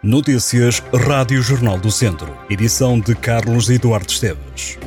Notícias Rádio Jornal do Centro. Edição de Carlos Eduardo Esteves.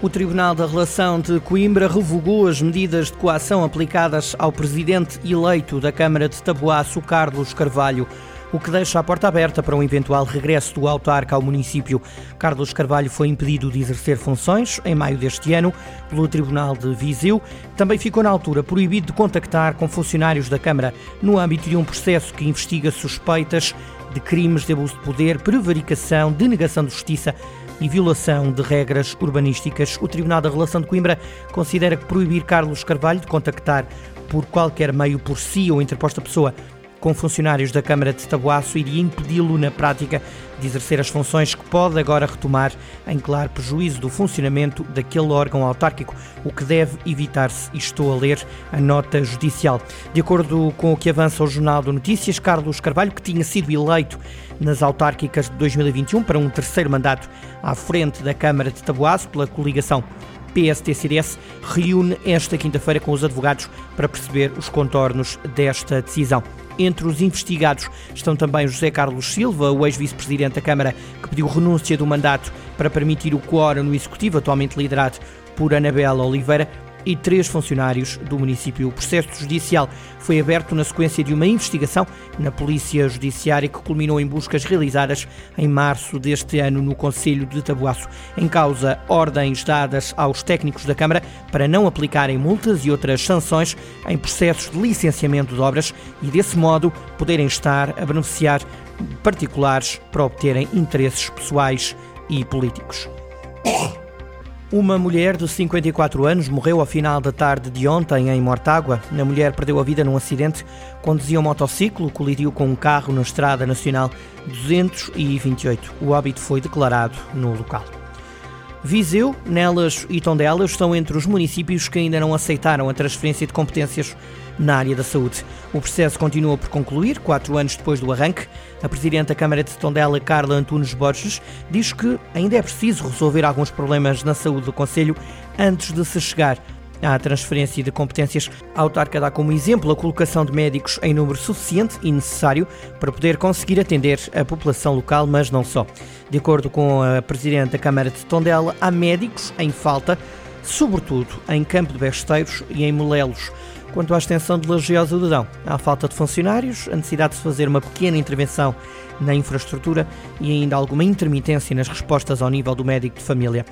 O Tribunal da Relação de Coimbra revogou as medidas de coação aplicadas ao presidente eleito da Câmara de Taboaço, Carlos Carvalho o que deixa a porta aberta para um eventual regresso do autarca ao município. Carlos Carvalho foi impedido de exercer funções em maio deste ano pelo Tribunal de Viseu. Também ficou na altura proibido de contactar com funcionários da Câmara no âmbito de um processo que investiga suspeitas de crimes de abuso de poder, prevaricação, denegação de justiça e violação de regras urbanísticas. O Tribunal da Relação de Coimbra considera que proibir Carlos Carvalho de contactar por qualquer meio por si ou interposta pessoa com funcionários da Câmara de Tabuaço iria impedi-lo na prática de exercer as funções que pode agora retomar em claro prejuízo do funcionamento daquele órgão autárquico, o que deve evitar-se. Estou a ler a nota judicial. De acordo com o que avança o Jornal de Notícias, Carlos Carvalho, que tinha sido eleito nas autárquicas de 2021 para um terceiro mandato à frente da Câmara de Tabuaço pela coligação PST-CDS reúne esta quinta-feira com os advogados para perceber os contornos desta decisão. Entre os investigados estão também José Carlos Silva, o ex-vice-presidente da Câmara, que pediu renúncia do mandato para permitir o quórum no Executivo, atualmente liderado por Anabela Oliveira, e três funcionários do município. O processo judicial foi aberto na sequência de uma investigação na Polícia Judiciária que culminou em buscas realizadas em março deste ano no Conselho de Tabuaço. Em causa, ordens dadas aos técnicos da Câmara para não aplicarem multas e outras sanções em processos de licenciamento de obras e, desse modo, poderem estar a beneficiar particulares para obterem interesses pessoais e políticos. Uma mulher de 54 anos morreu ao final da tarde de ontem em Mortágua. A mulher perdeu a vida num acidente. Conduzia um motociclo, colidiu com um carro na Estrada Nacional 228. O óbito foi declarado no local. Viseu, Nelas e Tondela estão entre os municípios que ainda não aceitaram a transferência de competências na área da saúde. O processo continua por concluir, quatro anos depois do arranque. A Presidente da Câmara de Tondela, Carla Antunes Borges, diz que ainda é preciso resolver alguns problemas na saúde do Conselho antes de se chegar à transferência de competências. A autarca dá como exemplo a colocação de médicos em número suficiente e necessário para poder conseguir atender a população local, mas não só. De acordo com a Presidente da Câmara de Tondela, há médicos em falta, sobretudo em Campo de Besteiros e em Molelos. Quanto à extensão de Lagiosa do Dão, há falta de funcionários, a necessidade de fazer uma pequena intervenção na infraestrutura e ainda alguma intermitência nas respostas ao nível do médico de família.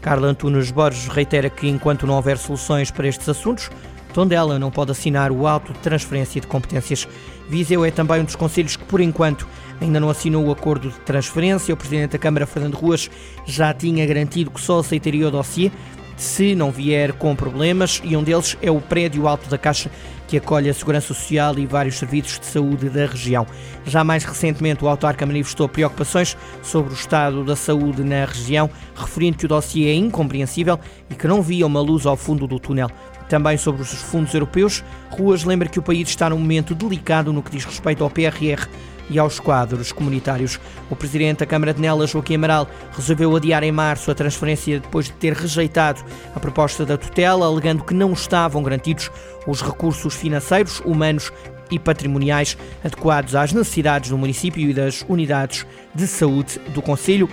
Carla Antunes Borges reitera que, enquanto não houver soluções para estes assuntos, Tondela não pode assinar o auto de transferência de competências. Viseu é também um dos conselhos que, por enquanto, ainda não assinou o acordo de transferência. O Presidente da Câmara, Fernando Ruas, já tinha garantido que só aceitaria o dossiê se não vier com problemas, e um deles é o prédio alto da Caixa, que acolhe a Segurança Social e vários serviços de saúde da região. Já mais recentemente, o autarca manifestou preocupações sobre o estado da saúde na região, referindo que o dossiê é incompreensível e que não via uma luz ao fundo do túnel. Também sobre os fundos europeus, Ruas lembra que o país está num momento delicado no que diz respeito ao PRR e aos quadros comunitários. O presidente da Câmara de Nelas, Joaquim Amaral, resolveu adiar em março a transferência depois de ter rejeitado a proposta da tutela, alegando que não estavam garantidos os recursos financeiros, humanos e patrimoniais adequados às necessidades do município e das unidades de saúde do Conselho.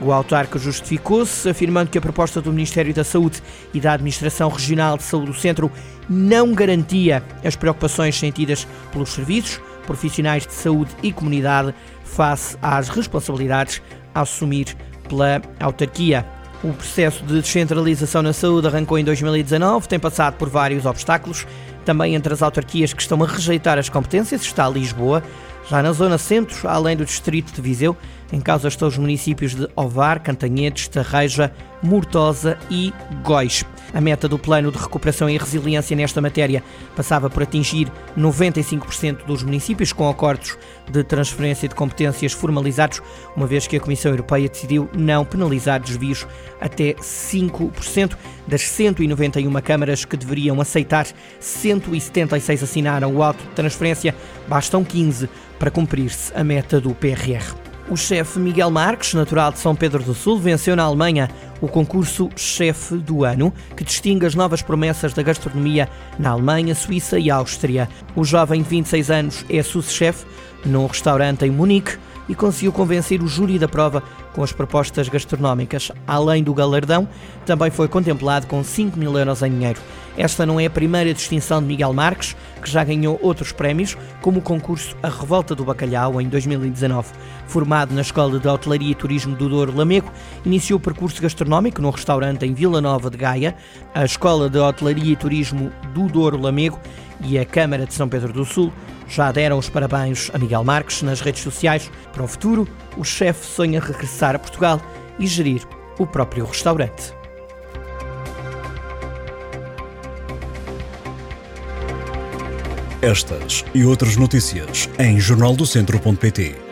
O autarca justificou-se, afirmando que a proposta do Ministério da Saúde e da Administração Regional de Saúde do Centro não garantia as preocupações sentidas pelos serviços, profissionais de saúde e comunidade face às responsabilidades a assumir pela autarquia. O processo de descentralização na saúde arrancou em 2019, tem passado por vários obstáculos. Também entre as autarquias que estão a rejeitar as competências está Lisboa, já na zona centro, além do distrito de Viseu, em causa estão os municípios de Ovar, Cantanhedes, Tarreja, Mortosa e Góis. A meta do Plano de Recuperação e Resiliência nesta matéria passava por atingir 95% dos municípios com acordos de transferência de competências formalizados, uma vez que a Comissão Europeia decidiu não penalizar desvios até 5% das 191 câmaras que deveriam aceitar. 176 assinaram o auto de transferência, bastam 15 para cumprir-se a meta do PRR. O chefe Miguel Marques, natural de São Pedro do Sul, venceu na Alemanha o concurso Chefe do Ano, que distingue as novas promessas da gastronomia na Alemanha, Suíça e Áustria. O jovem de 26 anos é sous-chefe num restaurante em Munique e conseguiu convencer o júri da prova com as propostas gastronómicas. Além do galardão, também foi contemplado com 5 mil euros em dinheiro. Esta não é a primeira distinção de Miguel Marques, que já ganhou outros prémios, como o concurso A Revolta do Bacalhau em 2019. Formado na Escola de Hotelaria e Turismo do Douro Lamego, iniciou o percurso gastronómico num restaurante em Vila Nova de Gaia. A Escola de Hotelaria e Turismo do Douro Lamego e a Câmara de São Pedro do Sul já deram os parabéns a Miguel Marques nas redes sociais. Para o futuro, o chefe sonha regressar a Portugal e gerir o próprio restaurante. Estas e outras notícias em jornaldocentro.pt.